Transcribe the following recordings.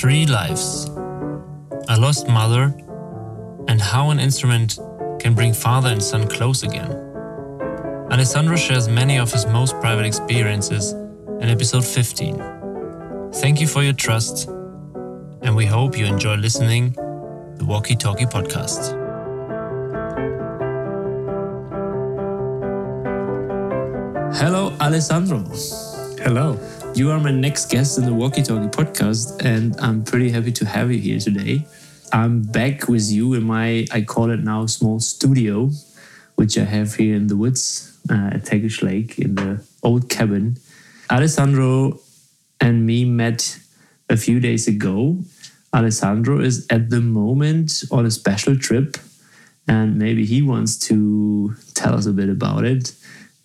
Three lives a lost mother, and how an instrument can bring father and son close again. Alessandro shares many of his most private experiences in episode 15. Thank you for your trust, and we hope you enjoy listening the Walkie Talkie podcast. Hello, Alessandro. Hello. You are my next guest in the Walkie Talkie podcast, and I'm pretty happy to have you here today. I'm back with you in my, I call it now, small studio, which I have here in the woods uh, at Tagish Lake in the old cabin. Alessandro and me met a few days ago. Alessandro is at the moment on a special trip, and maybe he wants to tell us a bit about it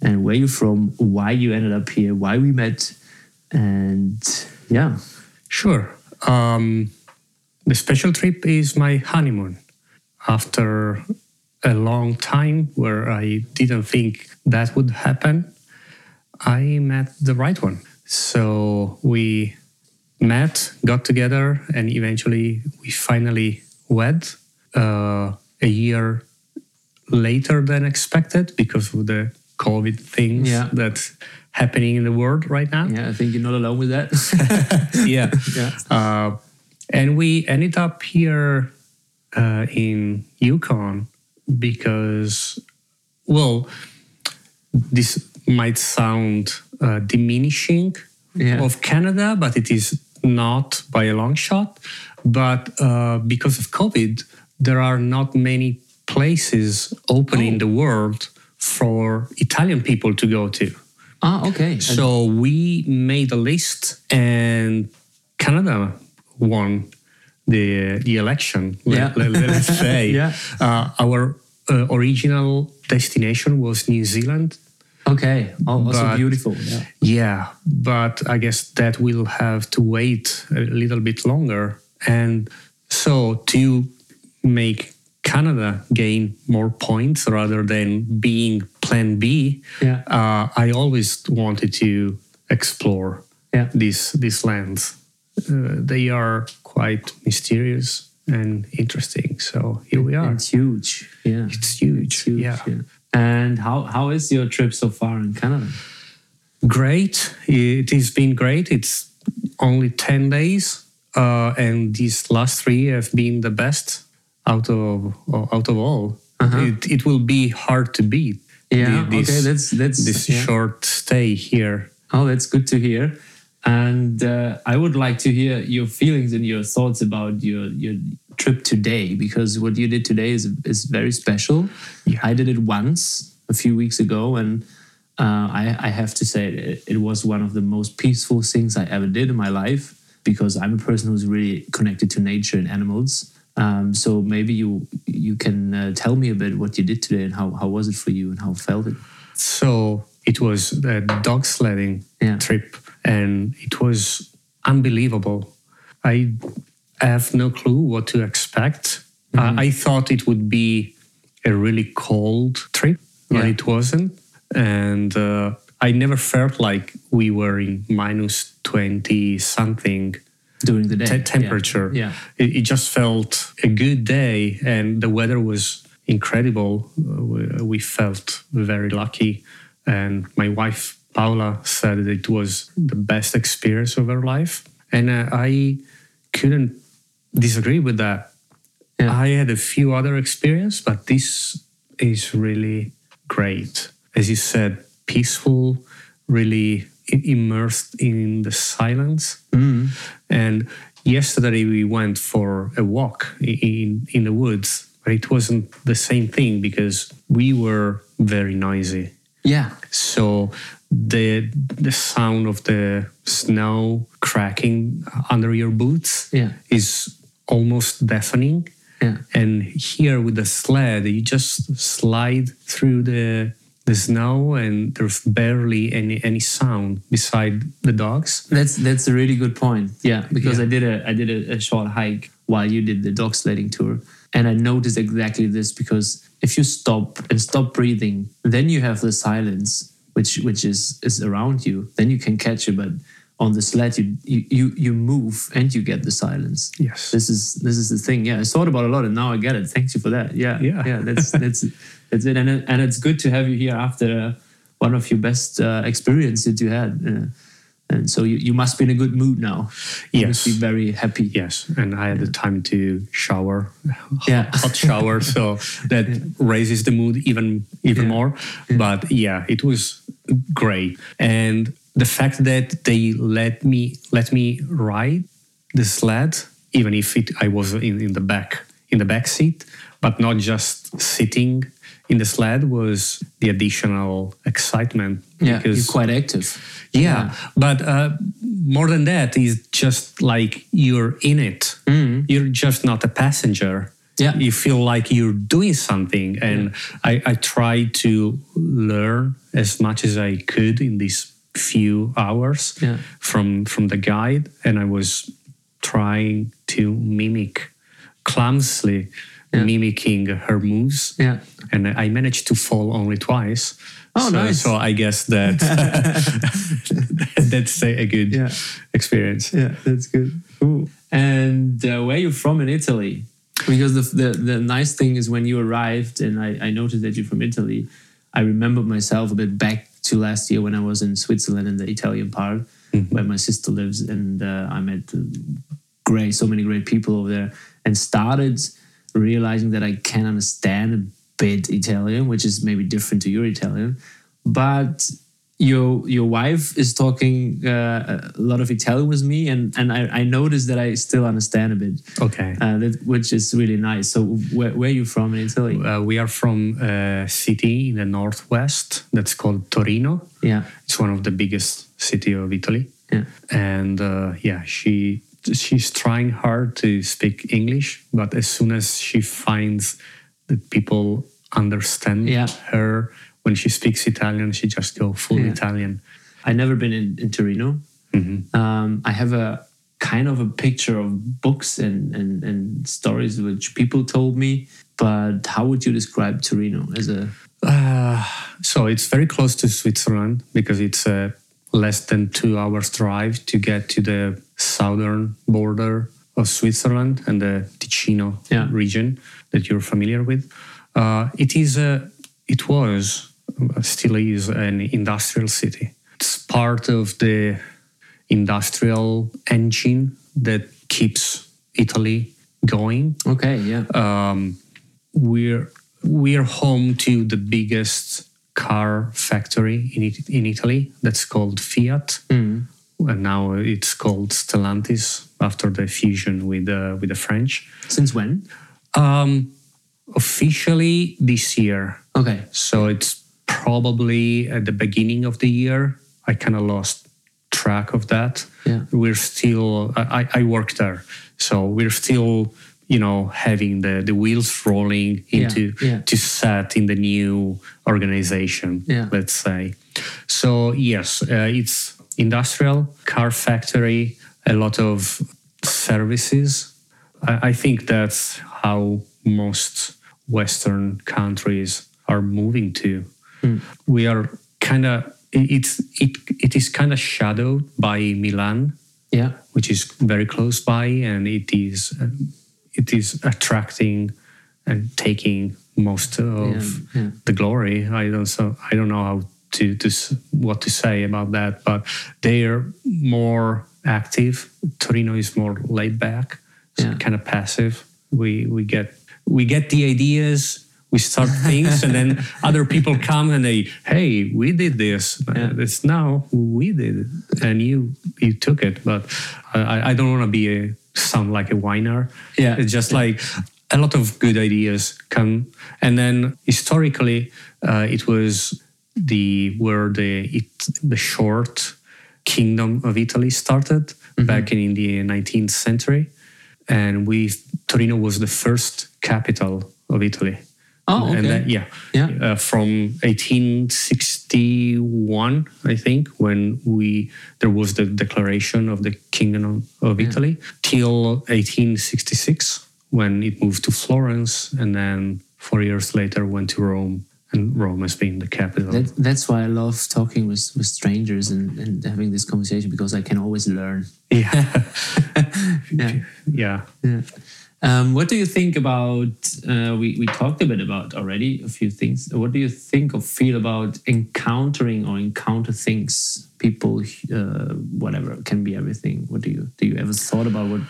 and where you're from, why you ended up here, why we met and yeah. Sure. Um, the special trip is my honeymoon. After a long time where I didn't think that would happen, I met the right one. So we met, got together, and eventually we finally wed uh, a year later than expected because of the COVID things yeah. that happening in the world right now. Yeah, I think you're not alone with that. yeah, yeah. Uh, and we ended up here uh, in Yukon because, well, this might sound uh, diminishing yeah. of Canada, but it is not by a long shot. But uh, because of COVID, there are not many places open oh. in the world for Italian people to go to. Ah, okay. So we made a list, and Canada won the the election. Yeah. Let, us say. yeah. Uh, our uh, original destination was New Zealand. Okay. Oh, also beautiful. Yeah. Yeah, but I guess that will have to wait a little bit longer. And so to make Canada gain more points rather than being Plan B. Yeah. Uh, I always wanted to explore yeah. these these lands. Uh, they are quite mysterious and interesting. So here we are. It's huge. Yeah. It's huge. It's huge yeah. yeah. And how, how is your trip so far in Canada? Great. It has been great. It's only 10 days. Uh, and these last three have been the best out of out of all. Uh-huh. It, it will be hard to beat. Yeah. The, this, okay. That's that's this yeah. short stay here. Oh, that's good to hear. And uh, I would like to hear your feelings and your thoughts about your your trip today because what you did today is is very special. Yeah. I did it once a few weeks ago, and uh, I, I have to say it, it was one of the most peaceful things I ever did in my life because I'm a person who's really connected to nature and animals um, so maybe you you can uh, tell me a bit what you did today and how, how was it for you and how felt it? So it was a dog sledding yeah. trip and it was unbelievable. I have no clue what to expect. Mm-hmm. Uh, I thought it would be a really cold trip, but yeah. it wasn't. And uh, I never felt like we were in minus 20 something during the day te- temperature. Yeah, yeah. It, it, just felt a good day, and the weather was incredible. Uh, we, we, felt very lucky, and my wife Paula said that it was the best experience of her life, and uh, I couldn't disagree with that. Yeah. I had a few other experiences, but this is really great. As you said, peaceful, really immersed in the silence. Mm. And yesterday we went for a walk in in the woods, but it wasn't the same thing because we were very noisy. Yeah. So the the sound of the snow cracking under your boots yeah. is almost deafening. Yeah. And here with the sled, you just slide through the the snow and there's barely any any sound beside the dogs that's that's a really good point yeah because yeah. i did a i did a, a, short hike while you did the dog sledding tour and i noticed exactly this because if you stop and stop breathing then you have the silence which which is is around you then you can catch it but on the sled you, you you move and you get the silence. Yes. This is this is the thing. Yeah, I thought about a lot and now I get it. thank you for that. Yeah, Yeah. yeah. That's that's that's it. And it- and it's good to have you here after uh, one of your best uh, experiences you had. Uh, and so you, you must be in a good mood now. You must Yes. be very happy. Yes, and I had the time to shower, Yeah. hot shower, so that raises the mood even even Yeah. more. But yeah, it was great, and the fact that they let me let me ride the sled, even if it, I was in, in the back in the back seat, but not just sitting in the sled, was the additional excitement. Yeah, because you're quite active. yeah, but uh, more than that is just like you're in it. You're just not a passenger. Yeah. you feel like you're doing something, and I, I tried to learn as much as I could in these few hours Yeah. from from the guide, and I was trying to mimic clumsily mimicking her moves Yeah. and I managed to fall only twice. Oh, so, nice. So I guess that that's a, a good Yeah. experience. Yeah, that's good. Cool. And uh, where are you from in Italy? Because the, the, the nice thing is when you arrived, and I, I noticed that you're from Italy, I remembered myself a bit back to last year when I was in Switzerland in the Italian part where my sister lives, and uh, I met uh, great, so many great people over there, and started realizing that I can understand a bit Italian, which is maybe different to your Italian, but your your wife is talking uh, a lot of Italian with me, and and I, I noticed that I still understand a bit, Okay. uh, that, which is really nice. So where, where are you from in Italy? Uh, we are from a city in the northwest that's called Torino. yeah, It's one of the biggest city of Italy. yeah, And uh, yeah, she she's trying hard to speak English, but as soon as she finds that people understand Yeah. her when she speaks Italian, she just go full Yeah. Italian. I never been in, in Torino. Um, I have a kind of a picture of books and, and and stories which people told me. But how would you describe Torino as a Uh, so it's very close to Switzerland because it's a less than two hours drive to get to the southern border of Switzerland and the Ticino Yeah. region that you're familiar with. Uh, it is a, it was, still is an industrial city. It's part of the industrial engine that keeps Italy going okay? Yeah, um, we're we're home to the biggest car factory in it, in Italy that's called Fiat, and now it's called Stellantis after the fusion with uh, with the French. since when? Um, officially this year, Okay, so it's probably at the beginning of the year. I kind of lost track of that. Yeah. We're still, I, I work there. So we're still, you know, having the, the wheels rolling Yeah, into yeah. to set in the new organization, Yeah. let's say. So yes, uh, it's industrial, car factory, a lot of services. I, I think that's how most Western countries are moving to. Hmm. We are kind of it's it it is kind of shadowed by Milan, yeah, which is very close by, and it is it is attracting and taking most of Yeah, yeah. the glory. I don't so I don't know how to, to what to say about that, but they are more active. Torino is more laid back, so Yeah. kind of passive. We we get we get the ideas. We start things, and then other people come and they, hey, we did this. Yeah. It's now we did it, and you you took it. But I, I don't want to be a sound like a whiner. Yeah. it's just like a lot of good ideas come, and then historically, uh, it was the where the it, the short kingdom of Italy started back in, the 19th century, and we Torino was the first capital of Italy. Oh, And okay. that, yeah, Yeah. Uh, from 1861, I think, when we there was the declaration of the Kingdom of Italy, till 1866, when it moved to Florence, and then four years later went to Rome, and Rome has been the capital. That, that's why I love talking with, with strangers and, and having this conversation because I can always learn. yeah, Yeah. yeah. Yeah. Um, what do you think about? Uh, we we talked a bit about already a few things. What do you think or feel about encountering or encounter things, people, uh, whatever can be everything. What do you do? You ever thought about what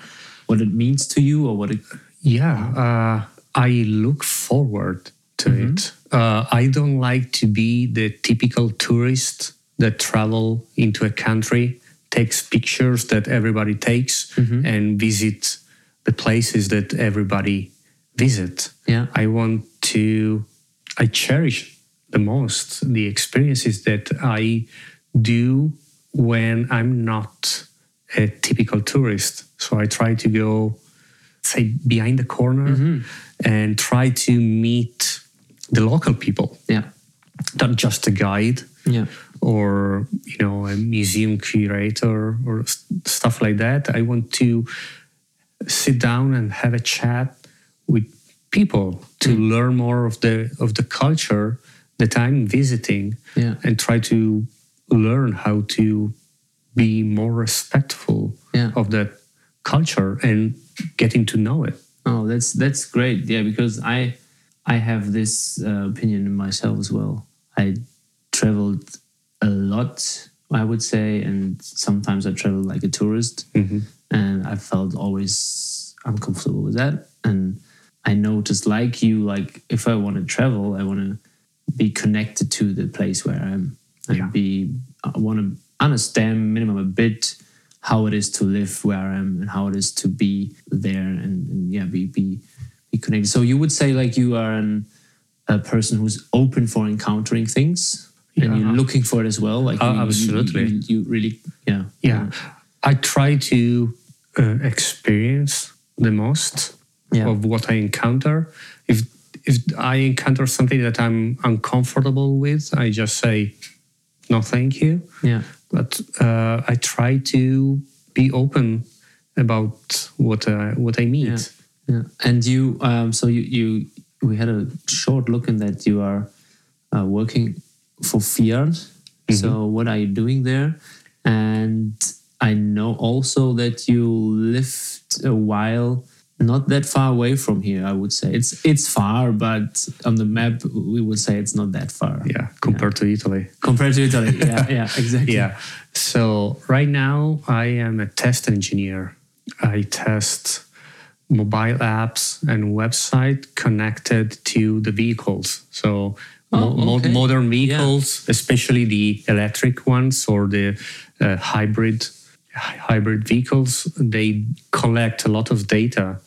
what it means to you or what it? Yeah, uh, I look forward to it. Uh, I don't like to be the typical tourist that travel into a country, takes pictures that everybody takes, and visit the places that everybody visit. Yeah. I want to. I cherish the most the experiences that I do when I'm not a typical tourist. So I try to go say behind the corner and try to meet the local people Yeah. not just a guide Yeah. or you know a museum curator or s- stuff like that i want to sit down and have a chat with people to mm. learn more of the of the culture that i'm visiting Yeah. and try to learn how to be more respectful Yeah. of that culture and getting to know it Oh, that's that's great. Yeah, because I I have this uh, opinion in myself as well. I traveled a lot, I would say, and sometimes I traveled like a tourist, and I felt always uncomfortable with that. And I know, just like you, like if I want to travel, I want to be connected to the place where I am, and Yeah. be I want to understand minimum a bit how it is to live where I am and how it is to be there and, and yeah be be be connected. So you would say like you are an, a person who's open for encountering things and you're looking for it as well. Like Uh, you- you- absolutely. you, you really yeah yeah i try to uh, experience the most Yeah. of what i encounter if if i encounter something that i'm uncomfortable with i just say no thank you yeah but uh, i try to be open about what I, what i meet Yeah. Yeah. And you, um, so you, you, we had a short look in that you are uh, working for Fiat. So what are you doing there? And I know also that you lived a while not that far away from here. I would say it's it's far, but on the map we would say it's not that far. yeah compared to italy Compared to Italy, yeah, yeah, exactly. Yeah. So right now I am a test engineer. I test mobile apps and website connected to the vehicles. So Oh, mo- okay. modern Yeah. vehicles, especially the electric ones or the uh, hybrid hybrid vehicles, they collect a lot of data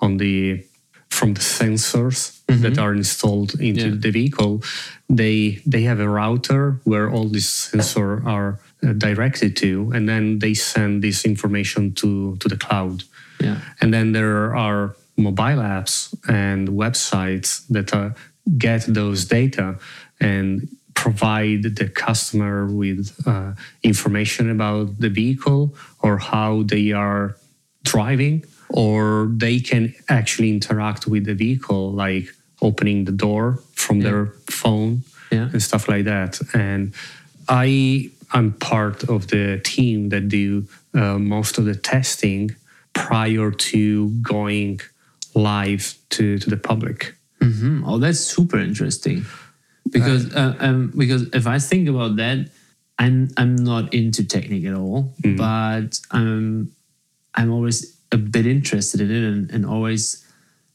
on the from the sensors that are installed into Mm-hmm. Yeah. the vehicle. They they have a router where all these sensors are uh, directed to, and then they send this information to to the cloud. Yeah. And then there are mobile apps and websites that uh, get those data and provide the customer with uh, information about the vehicle or how they are driving, or they can actually interact with the vehicle, like opening the door from their phone Yeah. and stuff like that. And I am part of the team that do uh, most of the testing prior to going live to, to the public. hmm Oh, that's super interesting. Because uh, um, because if I think about that, I'm I'm not into technique at all, but I'm I'm always a bit interested in it and, and always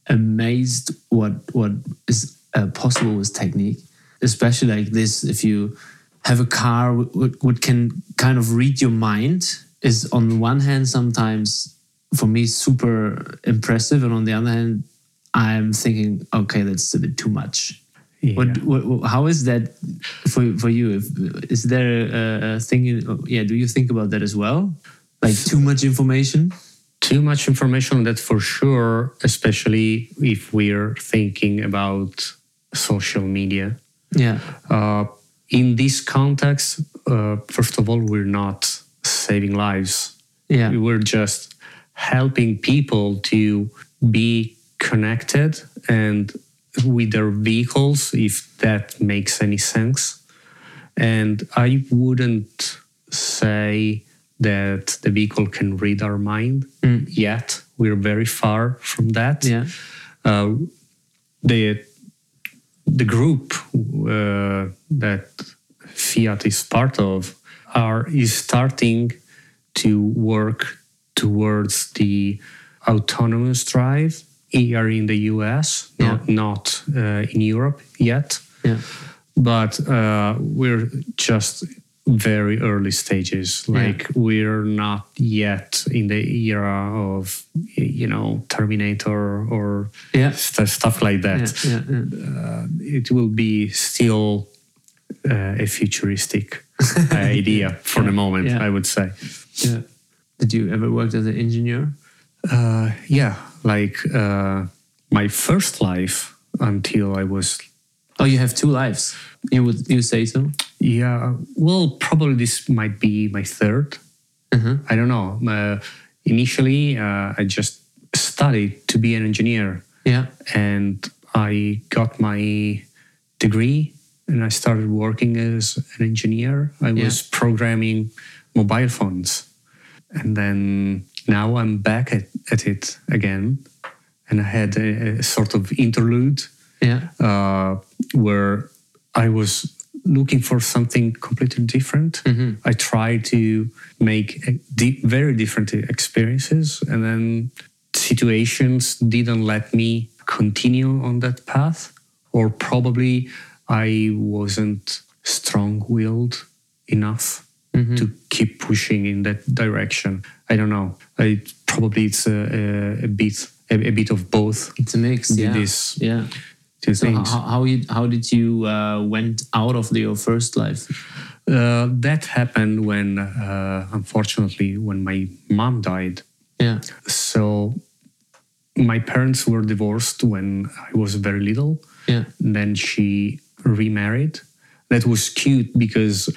amazed what what is uh, possible with technique, especially like this. If you have a car what, what can kind of read your mind is on one hand sometimes for me super impressive. And on the other hand i'm thinking okay that's a bit too much. Yeah. what, what, how is that for, for you? If, is there a, a thing in, yeah do you think about that as well? Like too much information? Too much information on that for sure, especially if we're thinking about social media. yeah. Uh, in this context, uh, first of all, we're not saving lives. yeah. We're just helping people to be connected and with their vehicles, if that makes any sense. And I wouldn't say that the vehicle can read our mind yet. We're very far from that. Yeah. Uh, the the group uh, that Fiat is part of are is starting to work towards the autonomous drive here in the US, not, not uh, in Europe yet. Yeah. But uh, we're just very early stages. Like we're not yet in the era of you know Terminator or Yeah. st- stuff like that Yeah. Yeah. yeah. it will be still uh, a futuristic idea for the moment, Yeah. I would say. yeah. Did you ever work as an engineer? Uh, yeah, like uh, my first life until I was, Oh, you have two lives. You would you say so? yeah, well, probably this might be my third. Uh-huh. I don't know. Uh, initially, uh, I just studied to be an engineer. Yeah. and I got my degree and I started working as an engineer. I Yeah. was programming mobile phones. And then now I'm back at, at it again. And I had a, a sort of interlude Yeah. uh, where I was looking for something completely different. I tried to make a di- very different experiences, and then situations didn't let me continue on that path, or probably I wasn't strong willed enough. To keep pushing in that direction, I don't know. I probably it's a, a, a bit a, a bit of both. It's a mix. Yeah. this Yeah. two So things. how how, you, how did you uh, went out of the, your first life? Uh, that happened when, uh, unfortunately, when my mom died. Yeah. So my parents were divorced when I was very little. Yeah. Then she remarried. That was cute because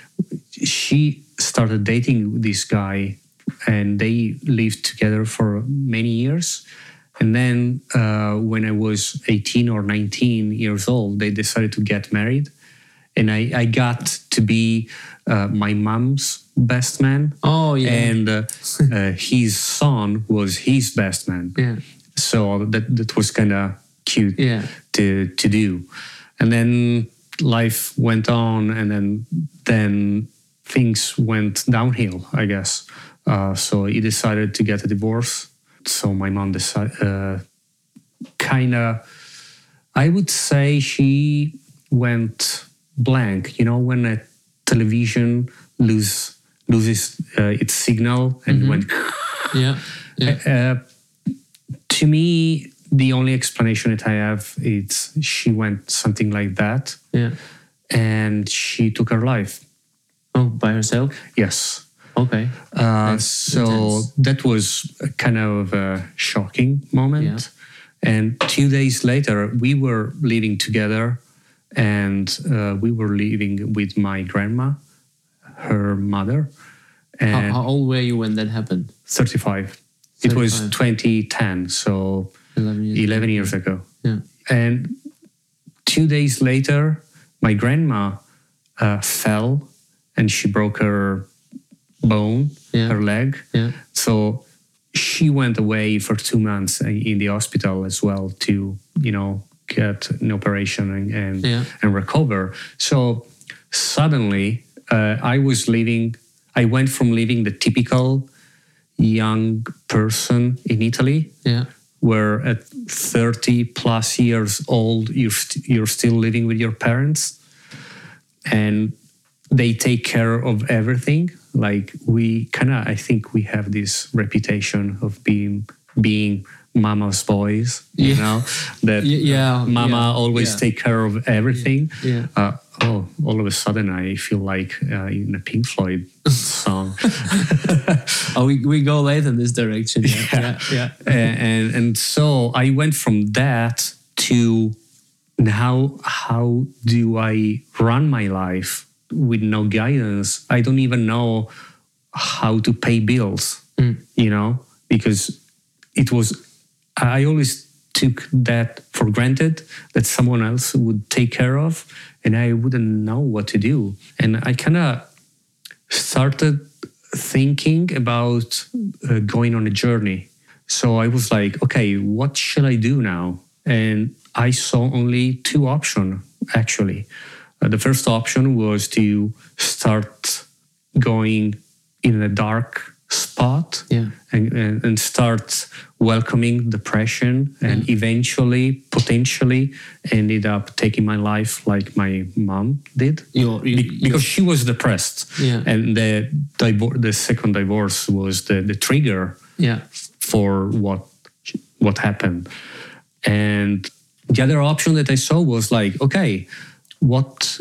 she started dating this guy and they lived together for many years. And then uh, when I was 18 or 19 years old, they decided to get married. And I, I got to be uh, my mom's best man. Oh yeah. And uh, uh, his son was his best man. yeah. So that, that was kind of cute Yeah. to, to do. And then life went on, and then then things went downhill, I guess. Uh, so he decided to get a divorce. So my mom decided, uh, kind of, I would say she went blank. You know, when a television lose, loses uh, its signal and went Yeah. Yeah. uh, to me, the only explanation that I have is she went something like that Yeah. and she took her life. Oh, by herself. Yes. Okay. Uh, so intense. that was kind of a shocking moment. And two days later, we were living together and uh, we were living with my grandma, her mother, How, and how old were you when that happened? 35. It was 2010, so Eleven years. 11 years ago. Yeah. And two days later, my grandma uh, fell and she broke her bone, Yeah. her leg. Yeah. So she went away for two months in the hospital as well to, you know, get an operation and and, Yeah. and recover. So suddenly, uh, I was living. I went from living the typical young person in Italy Yeah. where at 30 plus years old you're, st- you're still living with your parents and they take care of everything like we kind of i think we have this reputation of being being mama's boys you Yeah. know that yeah, mama yeah, always yeah. take care of everything Yeah. uh, oh all of a sudden i feel like uh, in a pink floyd song Oh, we, we go later in this direction. Yeah. Yeah. And and so I went from that to now how do I run my life with no guidance? I don't even know how to pay bills, you know, because it was I always took that for granted that someone else would take care of, and I wouldn't know what to do. And I kind of started thinking about uh, going on a journey. So I was like, okay, what should I do now? And I saw only two options actually. Uh, the first option was to start going in a dark spot Yeah. and, and, and start welcoming depression and eventually potentially ended up taking my life like my mom did Your, you, Be- because she was depressed Yeah. and the divor- the second divorce was the, the trigger yeah. for what what happened and the other option that i saw was like okay what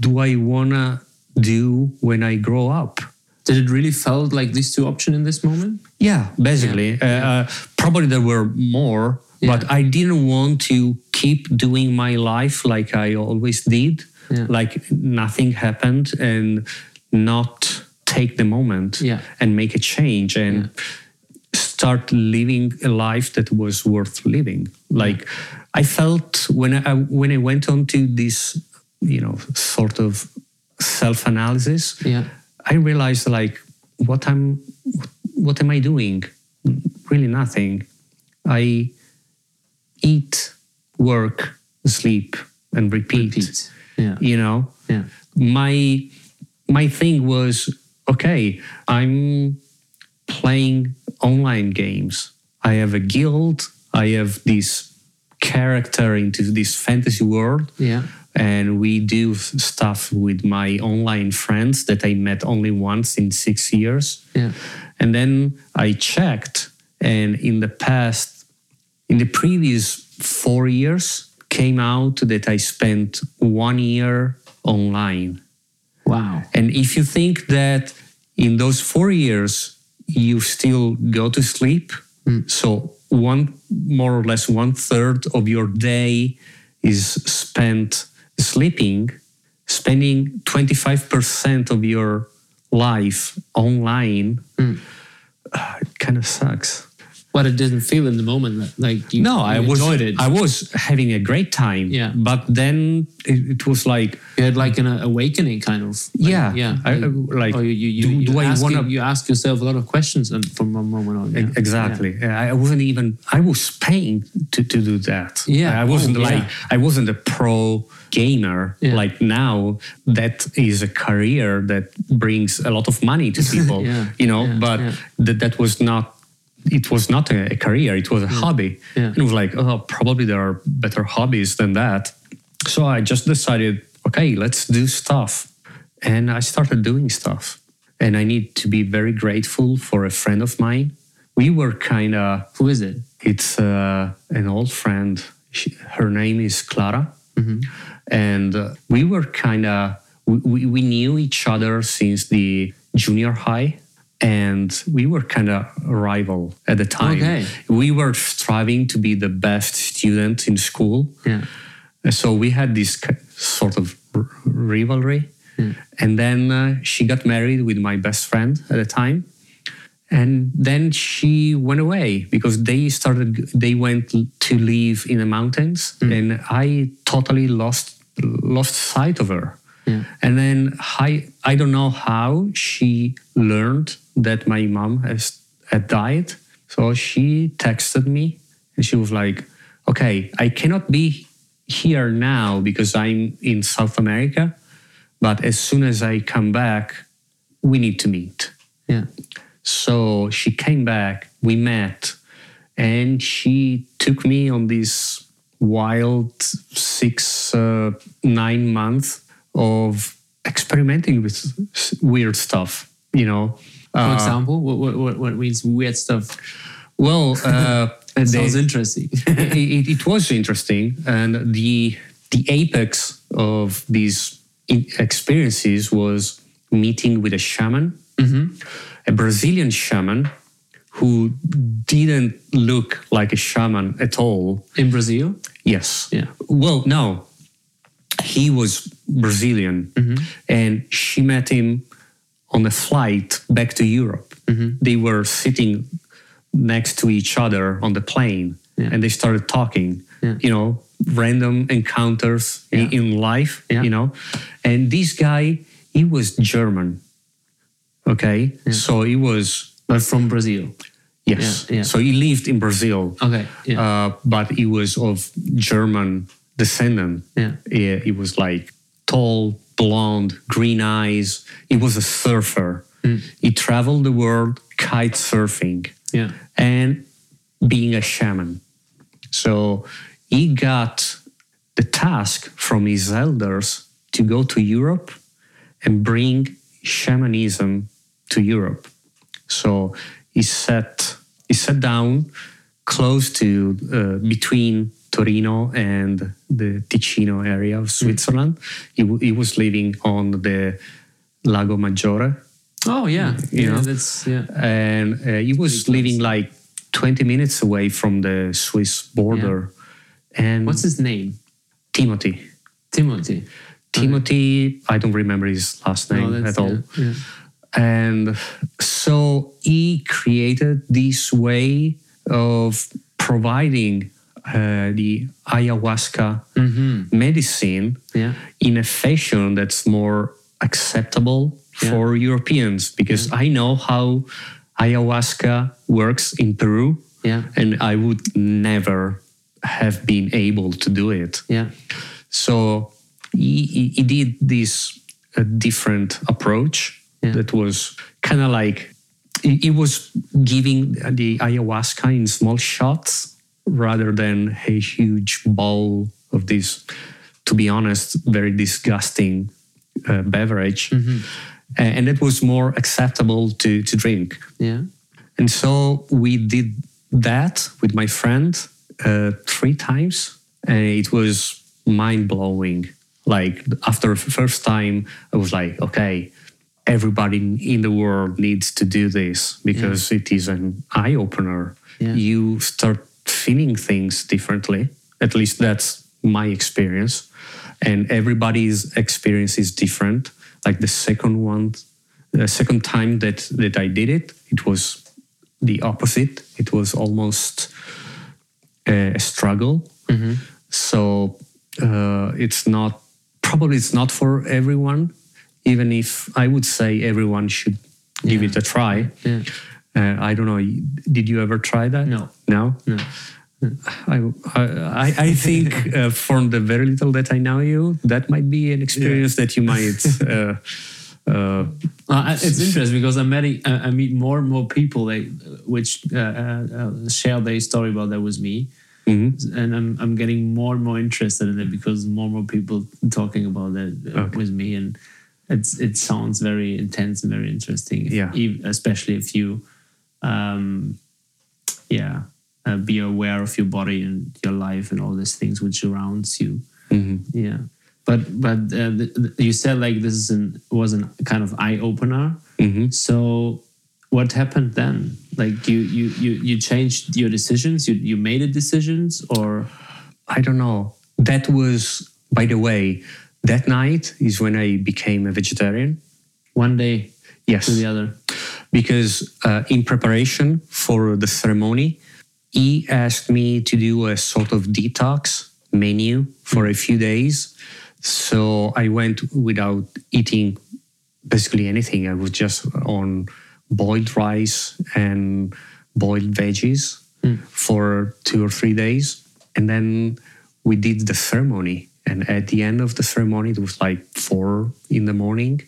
do i want to do when i grow up? Did it really felt like these two options in this moment? yeah basically. Uh, uh, probably there were more but i didn't want to keep doing my life like i always did. Yeah. like nothing happened and not take the moment Yeah. and make a change and start living a life that was worth living. Like i felt when i when i went on to this you know sort of self analysis Yeah. I realized like what I'm what am I doing? Really nothing. I eat, work, sleep, and repeat. Repeat. Yeah. You know, Yeah. my my thing was okay. I'm playing online games. I have a guild. I have this character into this fantasy world Yeah. And we do stuff with my online friends that I met only once in six years. Yeah. And then I checked, and in the past, in the previous four years, came out that I spent one year online. Wow. And if you think that in those four years you still go to sleep, hmm. so one more or less one third of your day is spent sleeping, spending 25% of your life online, uh, it kind of sucks. But it didn't feel in the moment like you, No, you I was enjoyed it. I was having a great time. Yeah. But then it, it was like you had like an awakening kind of. like, Yeah, Yeah. I- I- like, or you, you, do- you do I ask, wanna- you ask yourself a lot of questions and from one moment on. Yeah. Exactly. Yeah, I wasn't even. I was paying to, to do that. Yeah. I wasn't Oh, like. yeah. I wasn't a pro gamer. Yeah. Like now, that is a career that brings a lot of money to people. Yeah. You know, Yeah, but that that was not. It was not a, career. It was a hobby. And it was like, oh, probably there are better hobbies than that. So I just decided, okay, let's do stuff, and I started doing stuff. And I need to be very grateful for a friend of mine. We were kind of Who is it? it's uh, an old friend. She, her name is Clara. And uh, we were kind of, we, we, knew each other since the junior high. And we were kind of rival at the time. Okay. We were striving to be the best student in school. Yeah. So we had this sort of r- rivalry. And then uh, she got married with my best friend at the time. And then she went away because they started, they went to live in the mountains. Hmm. And I totally lost, lost sight of her. Yeah. And then I, I don't know how she learned that my mom has had died. So she texted me and she was like, okay, I cannot be here now because I'm in South America. But as soon as I come back, we need to meet. Yeah. So she came back, we met, and she took me on this wild six, uh, nine months of experimenting with weird stuff, you know. For Uh, example, what, what, what, means weird stuff? well, uh, It the- sounds interesting. it, it, it was interesting, and the the apex of these experiences was meeting with a shaman, Mm-hmm. a Brazilian shaman who didn't look like a shaman at all. In Brazil? Yes. Yeah. Well, no, he was Brazilian, mm-hmm. and she met him on a flight back to Europe. Mm-hmm. They were sitting next to each other on the plane, Yeah. and they started talking. Yeah. You know, random encounters in, Yeah. in life. Yeah. You know, and this guy he was German. Okay, so he was But from Brazil. yes. Yeah, yeah. So he lived in Brazil, Okay. Yeah. uh, but he was of German descendant. yeah. He, he was like tall, blonde, green eyes. He was a surfer. He traveled the world kite surfing Yeah. and being a shaman. So he got the task from his elders to go to Europe and bring shamanism to Europe. So he sat he sat down close to uh, between Torino and the Ticino area of Switzerland. He, w- he was living on the Lago Maggiore Oh yeah. You yeah. know? That's yeah. and uh, he was living like 20 minutes away from the Swiss border. And What's his name? Timothy? Timothy. Timothy, I don't remember his last name that's- at all. yeah, yeah. And so he created this way of providing uh, the ayahuasca medicine Yeah. in a fashion that's more acceptable Yeah. for Europeans because I know how ayahuasca works in Peru Yeah. and I would never have been able to do it. Yeah. So he, he, he did this uh, different approach Yeah. that was kind of like it, was giving the ayahuasca in small shots rather than a huge bowl of this, to be honest, very disgusting uh, beverage. A- And it was more acceptable to, to drink. Yeah. And so we did that with my friend uh, three times, and it was mind blowing. Like after the first time, I was like, okay, everybody in the world needs to do this because it is an eye opener. Yeah. You start feeling things differently. At least that's my experience. And everybody's experience is different. Like the second one, the second time that, that I did it, it was the opposite. It was almost a, a struggle. So uh, it's not probably it's not for everyone. Even if I would say everyone should give Yeah. it a try. Yeah. Uh, I don't know. Did you ever try that? No. No. No. I, I, I think uh, from the very little that I know you, that might be an experience that you might. Uh, uh, Uh, it's interesting because I'm meeting, I I meet more and more people like, which uh, uh, uh, share their story about that with me, mhm. and I'm I'm getting more and more interested in it because more and more people talking about that uh, Okay. with me, and it's it sounds very intense and very interesting. Yeah. Ev- especially if you, um, yeah, uh, be aware of your body and your life and all these things which surrounds you. Mhm. Yeah, but but uh, th- th- you said like this is an was an kind of eye opener. Mhm. So what happened then? Like you you you you changed your decisions. You you made a decisions or I don't know. That was, by the way, that night is when I became a vegetarian. one day Yes. to the other. because uh, in preparation for the ceremony, he asked me to do a sort of detox menu for a few days. So I went without eating basically anything. I was just on boiled rice and boiled veggies for two or three days. And then we did the ceremony. And at the end of the ceremony, it was like four in the morning.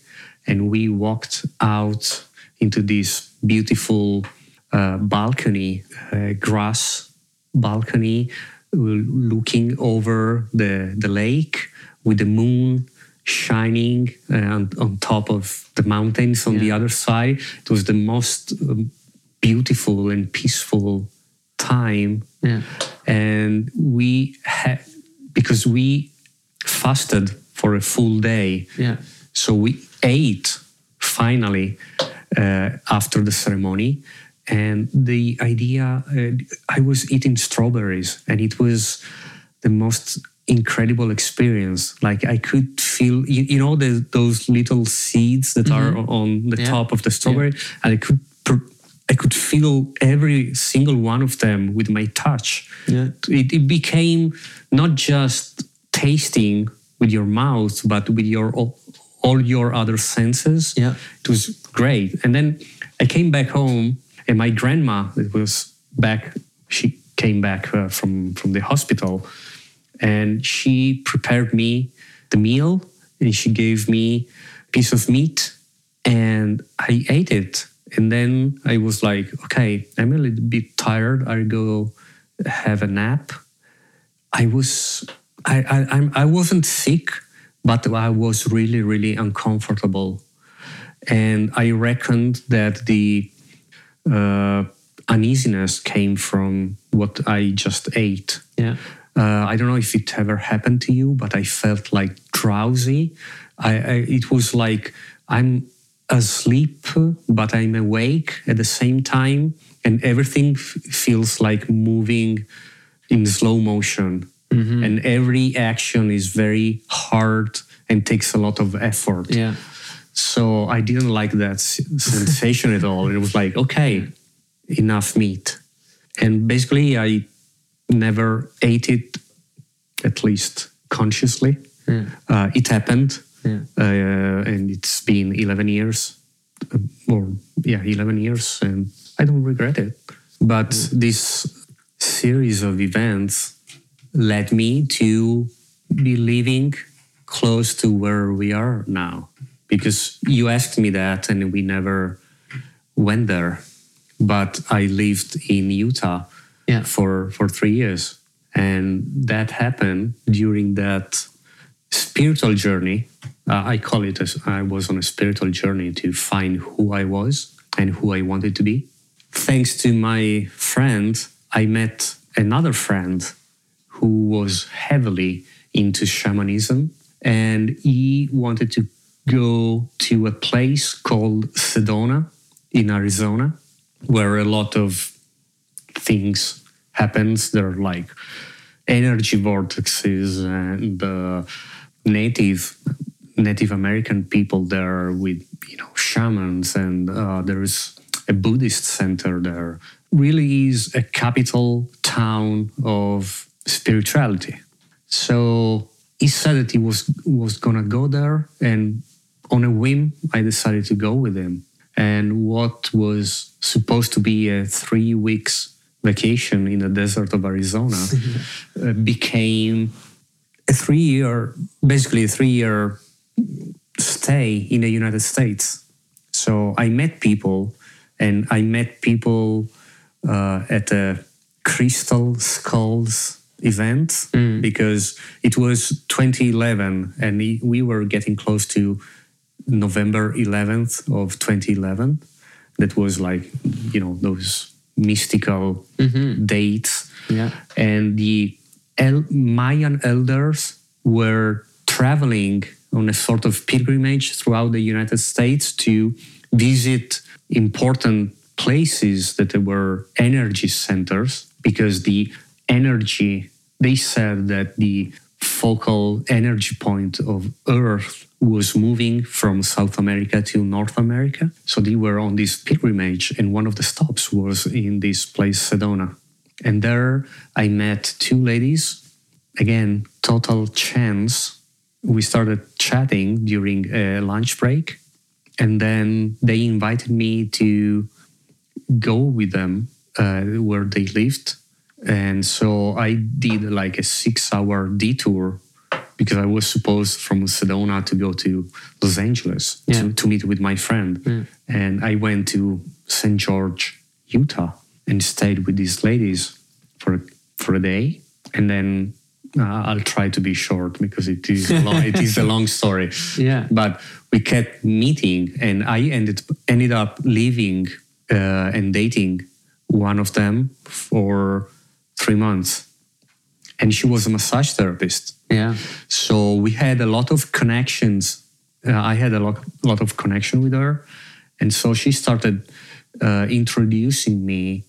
And we walked out into this beautiful uh, balcony, uh, grass balcony, looking over the, the lake with the moon shining uh, on, on top of the mountains on the other side. It was the most um, beautiful and peaceful time Yeah. and we had because we fasted for a full day Yeah. so we ate finally uh, after the ceremony and the idea uh, i was eating strawberries and it was the most incredible experience like i could feel you, you know the, those little seeds that are on the Yeah. top of the strawberry and i could pr- I could feel every single one of them with my touch. Yeah. It, it became not just tasting with your mouth, but with your all, all your other senses. Yeah. It was great. And then I came back home, and my grandma, it was back, she came back uh, from, from the hospital, and she prepared me the meal, and she gave me a piece of meat, and I ate it. And then I was like, okay, I'm a little bit tired. I'll go have a nap. I was, I, I, I'm- wasn't sick, but I was really, really uncomfortable. And I reckoned that the uh, uneasiness came from what I just ate. Yeah. Uh, I don't know if it ever happened to you, but I felt like drowsy. I, I it was like I'm asleep, but I'm awake at the same time, and everything f- feels like moving in slow motion. And every action is very hard and takes a lot of effort. Yeah. So I didn't like that sensation at all. It was like, okay, enough meat. And basically, I never ate it, at least consciously. Yeah. Uh, it happened, Yeah. uh, and it's been 11 years, uh, or yeah, 11 years, and I don't regret it. But this series of events led me to be living close to where we are now. Because you asked me that, and we never went there. But I lived in Utah Yeah. for for three years, and that happened during that spiritual journey. Uh, I call it as I was on a spiritual journey to find who I was and who I wanted to be. Thanks to my friend, I met another friend who was heavily into shamanism, and he wanted to go to a place called Sedona in Arizona, where a lot of things happens. There are like energy vortexes and native Native American people there with you know shamans, and uh, there's a Buddhist center there. Really is a capital town of spirituality. So he said that he was was gonna go there, and on a whim, I decided to go with him. And what was supposed to be a three weeks vacation in the desert of Arizona uh, became a three year, basically a three year stay in the United States. So I met people, and I met people uh, at a Crystal Skulls event mm. because it was 2011, and we- we were getting close to November 11th of 2011. That was like, you know, those mystical mm-hmm. dates. Yeah. And the El- Mayan elders were traveling on a sort of pilgrimage throughout the United States to visit important places that were energy centers because the energy, they said that the focal energy point of Earth was moving from South America to North America. So they were on this pilgrimage, and one of the stops was in this place, Sedona. And there I met two ladies. Again, total chance. We started chatting during a lunch break, and then they invited me to go with them uh, where they lived. And so I did like a six hour detour because I was supposed from Sedona to go to Los Angeles Yeah. to, to meet with my friend. And I went to St. George, Utah, and stayed with these ladies for, for a day. And then uh, I'll try to be short because it is a long, it is a long story. Yeah. But we kept meeting, and I ended ended up leaving uh, and dating one of them for three months, and she was a massage therapist. Yeah. So we had a lot of connections. Uh, I had a lot, lot of connection with her, and so she started uh, introducing me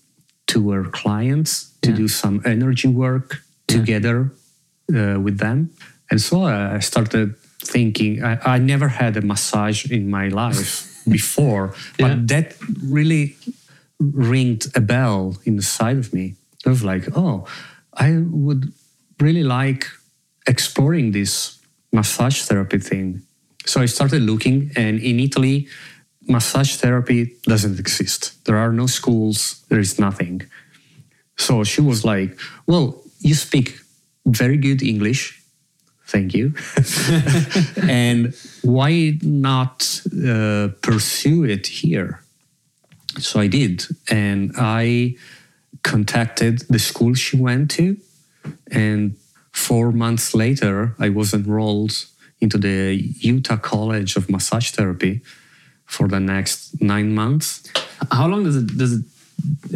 to her clients to Yeah. do some energy work together uh, with them. And so I started thinking. I, I never had a massage in my life before, but that really ringed a bell inside of me. Was like, oh, I would really like exploring this massage therapy thing. So I started looking, and in Italy, massage therapy doesn't exist. There are no schools, there is nothing. So she was like, Well, you speak very good English. Thank you. and why not uh, pursue it here? So I did. And I contacted the school she went to. And four months later, I was enrolled into the Utah College of Massage Therapy for the next nine months. How long does it does it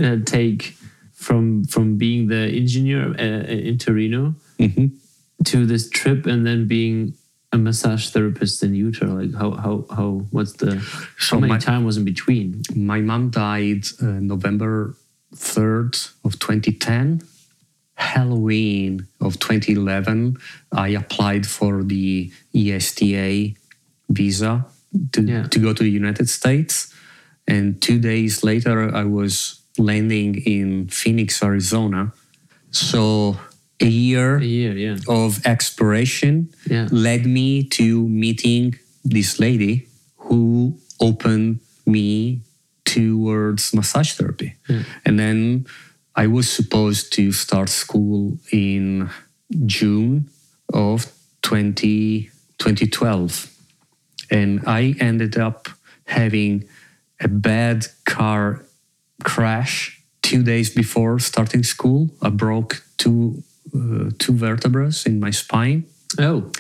uh, take from from being the engineer uh, in Torino Mhm. to this trip and then being a massage therapist in Utah? Like how how how what's the So how many my- time was in between? My mom died uh, November 3rd of 2010. Halloween of 2011, I applied for the ESTA visa to, Yeah. to go to the United States. And two days later, I was landing in Phoenix, Arizona. So a year A year, yeah, of exploration Yeah. led me to meeting this lady who opened me towards massage therapy. Yeah. And then I was supposed to start school in June of 20, 2012. And I ended up having a bad car crash two days before starting school. I broke two uh, two vertebrae in my spine, Oh,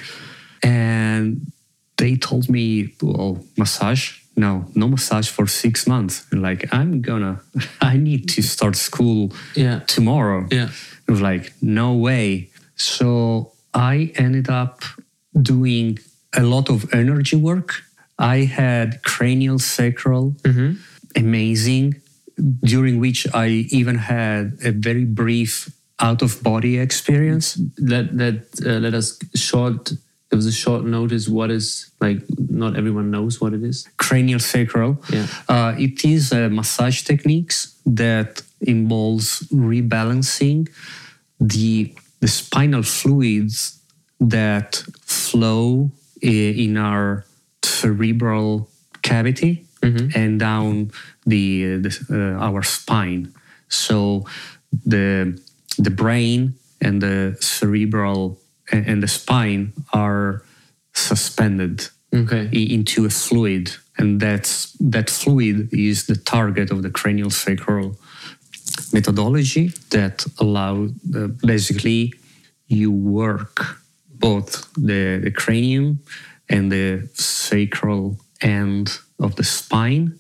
and they told me, "Well, massage? No, no massage for six months." And like, I'm gonna, I need to start school yeah, tomorrow. yeah, It was like, no way. So I ended up doing a lot of energy work. I had cranial sacral, Mhm. amazing, during which I even had a very brief out of body experience. let let uh, let us short. There was a short notice. What is like? Not everyone knows what it is. Cranial sacral. Yeah. Uh, it is a massage techniques that involves rebalancing the the spinal fluids that flow in our cerebral cavity and down the, the uh, our spine. So the the brain and the cerebral and, and the spine are suspended Okay. into a fluid, and that's that fluid is the target of the cranial sacral methodology that allow uh, basically you work both the, the cranium and the sacral end of the spine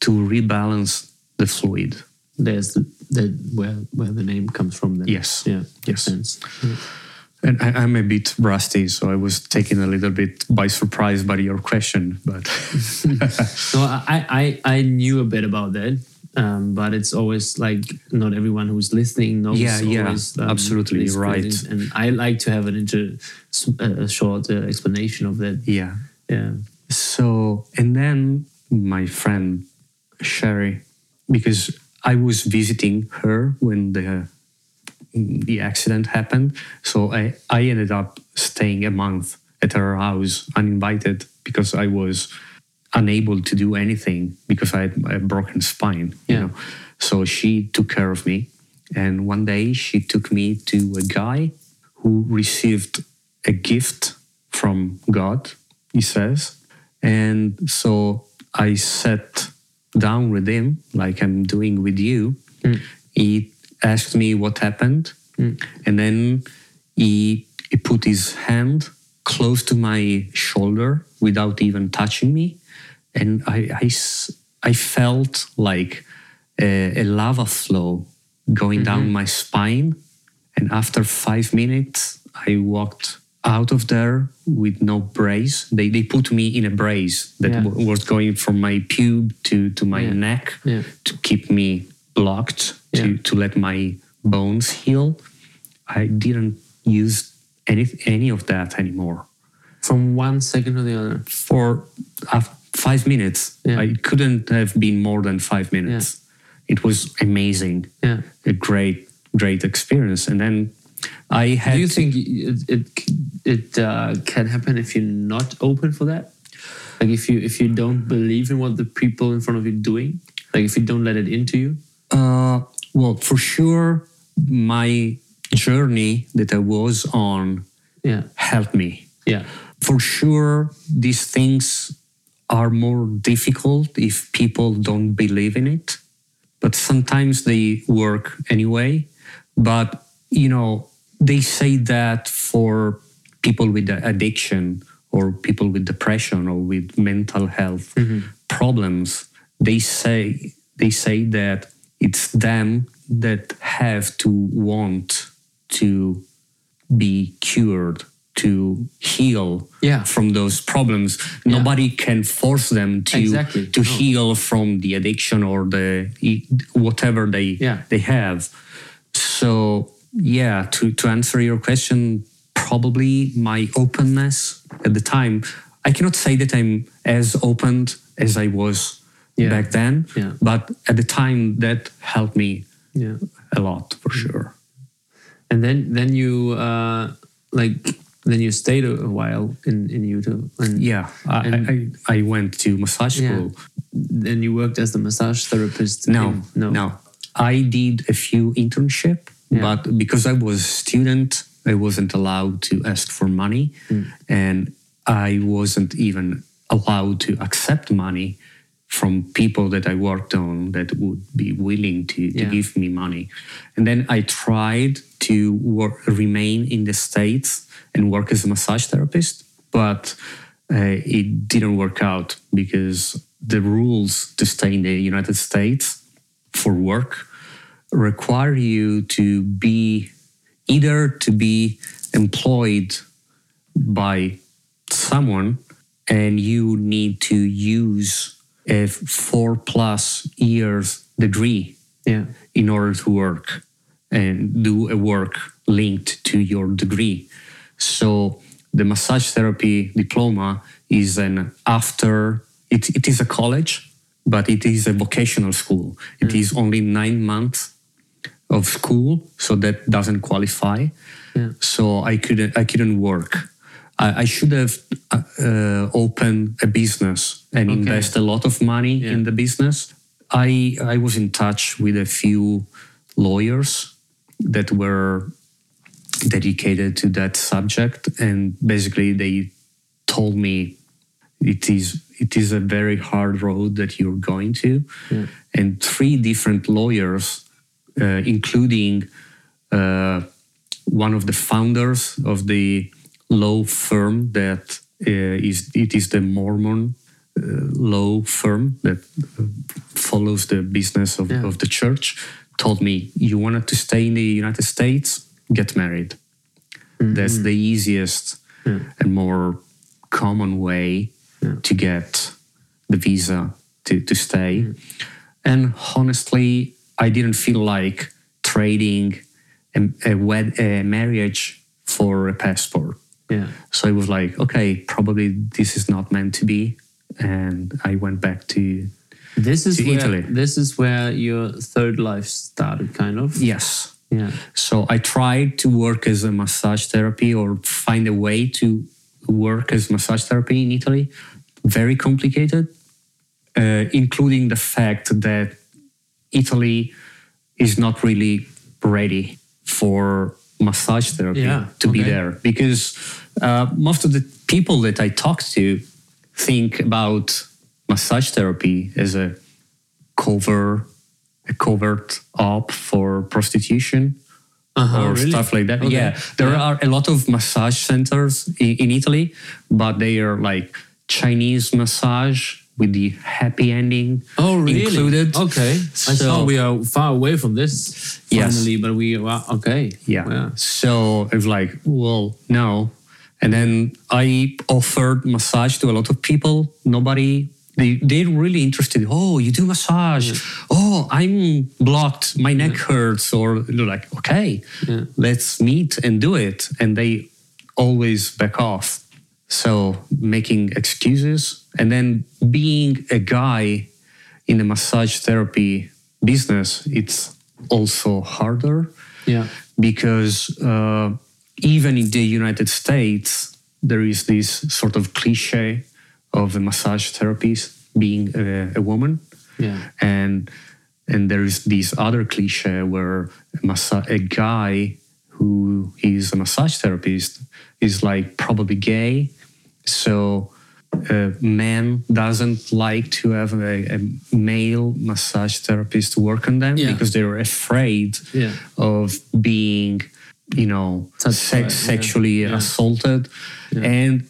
to rebalance the fluid. There's the, the where where the name comes from. Then. Yes. Yeah. Yes. sense. And I, I'm a bit rusty, so I was taken a little bit by surprise by your question, but No, I, I I knew a bit about that, um, but it's always like not everyone who's listening knows. Yeah, yeah, um, absolutely, right. And I like to have an inter, a short uh, explanation of that. yeah. Yeah. So, and then my friend Sherry, because I was visiting her when the the accident happened, so I I ended up staying a month at her house uninvited because I was unable to do anything because I had a broken spine. You Yeah. know, so she took care of me, and one day she took me to a guy who received a gift from God. He says, and so I sat down with him, like I'm doing with you. Hmm. He asked me what happened, hmm. and then he, he put his hand close to my shoulder without even touching me. And I I felt like a, a lava flow going down mm-hmm. my spine. And after five minutes, I walked out of there with no brace. They, they put me in a brace that Yeah. w- was going from my pube to, to my Yeah. neck Yeah. to keep me blocked, to, Yeah. to let my bones heal. I didn't use any, any of that anymore. From one second to the other. For uh, five minutes, Yeah. I couldn't have been more than five minutes. Yeah. it was amazing. Yeah. A great, great experience. And then I had. Do you think it it, it uh, can happen if you're not open for that? Like if you if you don't believe in what the people in front of you doing, like if you don't let it into you. Uh, well, for sure, my journey that I was on Yeah. helped me. Yeah. For sure, these things are more difficult if people don't believe in it, but sometimes they work anyway. But, you know, they say that for people with addiction or people with depression or with mental health problems, they say they say that it's them that have to want to be cured to heal Yeah. from those problems nobody can force them to Exactly. to No. heal from the addiction or the whatever they Yeah. they have so yeah to to answer your question probably my openness at the time i cannot say that i'm as open as i was Yeah. back then Yeah. but at the time that helped me Yeah. a lot for sure And then then you uh like then you stayed a, while in in Utah. And yeah I, And- I, I went to massage Yeah. school Then you worked as the massage therapist. No, in- no. no. I did a few internship, Yeah. but because I was a student, I wasn't allowed to ask for money, Hmm. and I wasn't even allowed to accept money from people that I worked on that would be willing to, to Yeah. give me money. And then I tried to work, remain in the States and work as a massage therapist, but uh, it didn't work out because the rules to stay in the United States for work require you to be either to be employed by someone and you need to use a four plus years degree Yeah. in order to work and do a work linked to your degree. So the massage therapy diploma is an after it, it is a college, but it is a vocational school. It is only nine months of school, so that doesn't qualify. Yeah. So I couldn't I couldn't work. I, I should have uh, uh, opened a business and Okay. invest a lot of money Yeah. in the business. I I was in touch with a few lawyers that were dedicated to that subject, and basically they told me it is it is a very hard road that you're going to, Yeah. and three different lawyers, uh, including uh, one of the founders of the law firm that uh, is it is the Mormon uh, law firm that uh, follows the business of, Yeah. of the church told me you wanted to stay in the United States get married that's the easiest Yeah. and more common way Yeah. to get the visa to, to stay and honestly I didn't feel like trading a, a, wed, a marriage for a passport Yeah. so I was like, okay, probably this is not meant to be. And I went back to, This is To where, Italy. This is where your third life started, kind of. yes. Yeah. So I tried to work as a massage therapy or find a way to work as massage therapy in Italy. Very complicated, uh, including the fact that Italy is not really ready for massage therapy Yeah, to be there because uh, most of the people that I talk to think about massage therapy as a cover a covert op for prostitution Uh-huh, or really? stuff like that. Okay. Yeah, there Yeah. are a lot of massage centers in, in Italy, but they are like Chinese massage with the happy ending Oh, really? included. Okay. I So- thought we are far away from this Yes. finally, but we well, okay. Yeah. Yeah. So it's like, well, no. And then I offered massage to a lot of people. Nobody, they, they're really interested. Oh, you do massage. Oh, I'm blocked. My neck hurts. Or they're like, okay, Yeah. let's meet and do it. And they always back off. So making excuses and then being a guy in the massage therapy business, it's also harder Yeah. because uh, even in the United States, there is this sort of cliche of a massage therapist being a, a woman, Yeah. and and there is this other cliche where a, massa- a guy who is a massage therapist is like probably gay, so a man doesn't like to have a, a male massage therapist work on them Yeah. because they're afraid Yeah. of being, you know, Touched se- yeah. sexually Yeah. assaulted. And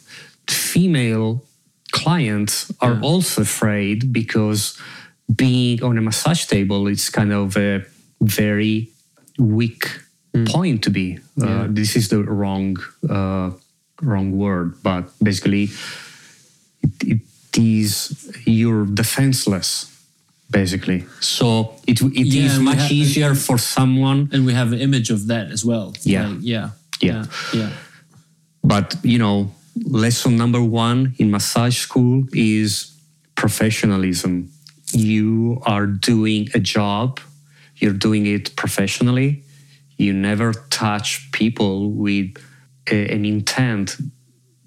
female clients are also afraid because being on a massage table is kind of a very weak point to be. Uh. This is the wrong uh, wrong word, but basically it, it is you're defenseless basically so it, it is Yeah, and we much have- easier for someone And we have an image of that as well. Yeah. Like, yeah. Yeah. Yeah. but you know lesson number one in massage school is professionalism you are doing a job you're doing it professionally you never touch people with an intent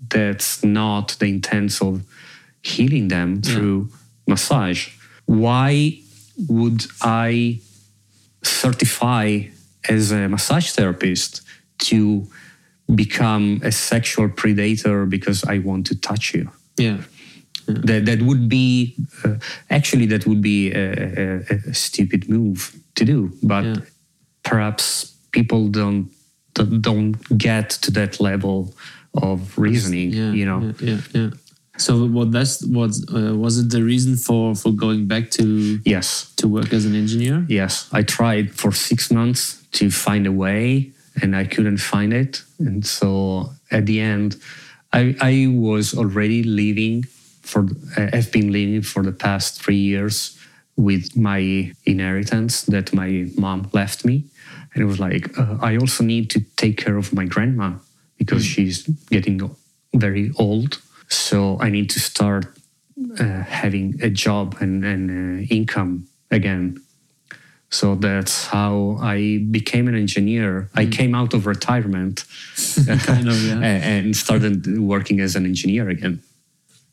that's not the intent of healing them through massage why would i certify as a massage therapist to become a sexual predator because I want to touch you. Yeah. That that would be uh, actually that would be a, a, a stupid move to do, but Yeah. perhaps people don't don't- get to that level of reasoning. Yeah. you know, Yeah. Yeah. yeah. So what that's what uh, was it the reason for for going back to yes, to work as an engineer? Yes, I tried for six months to find a way and I couldn't find it. And so at the end, I, I was already living for, uh, I've been living for the past three years with my inheritance that my mom left me. And it was like, uh, I also need to take care of my grandma because she's getting very old. So I need to start uh, having a job and, and uh, income again. So that's how I became an engineer. I came out of retirement Kind of, yeah. and started working as an engineer again.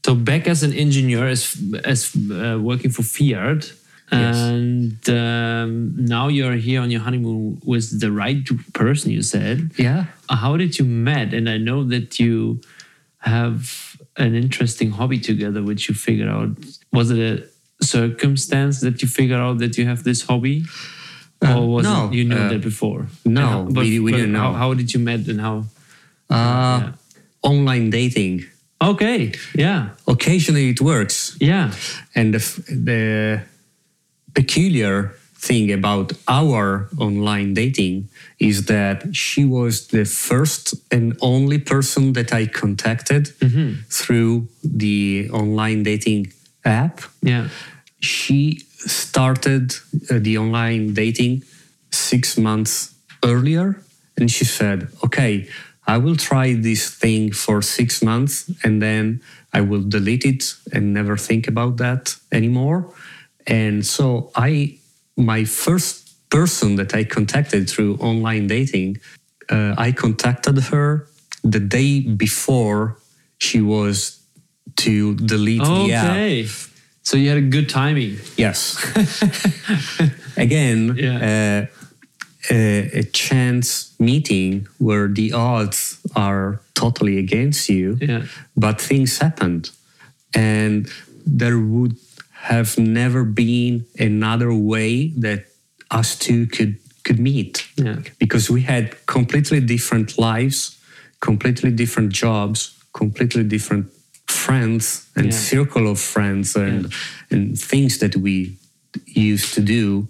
So back as an engineer, as as uh, working for Fiat, Yes. and um, now you're here on your honeymoon with the right person. You said. Yeah. How did you met? And I know that you have an interesting hobby together, which you figured out. Was it a circumstance that you figured out that you have this hobby, or was no, it you knew uh, that before? no, how- but- we- we but didn't How, know. how did you met and how? Uh, yeah. Online dating. Okay. Yeah. Occasionally it works. Yeah. And the, the peculiar thing about our online dating is that she was the first and only person that I contacted through the online dating app. Yeah. She started uh, the online dating six months earlier and she said, Okay, I will try this thing for six months and then I will delete it and never think about that anymore. And so I, my first person that I contacted through online dating, uh, I contacted her the day before she was to delete the app. Okay. So you had a good timing. Yes. Again, Yeah. uh, a, a chance meeting where the odds are totally against you, Yeah. but things happened. And there would have never been another way that us two could could meet Yeah. because we had completely different lives, completely different jobs, completely different friends and Yeah. circle of friends and and things that we used to do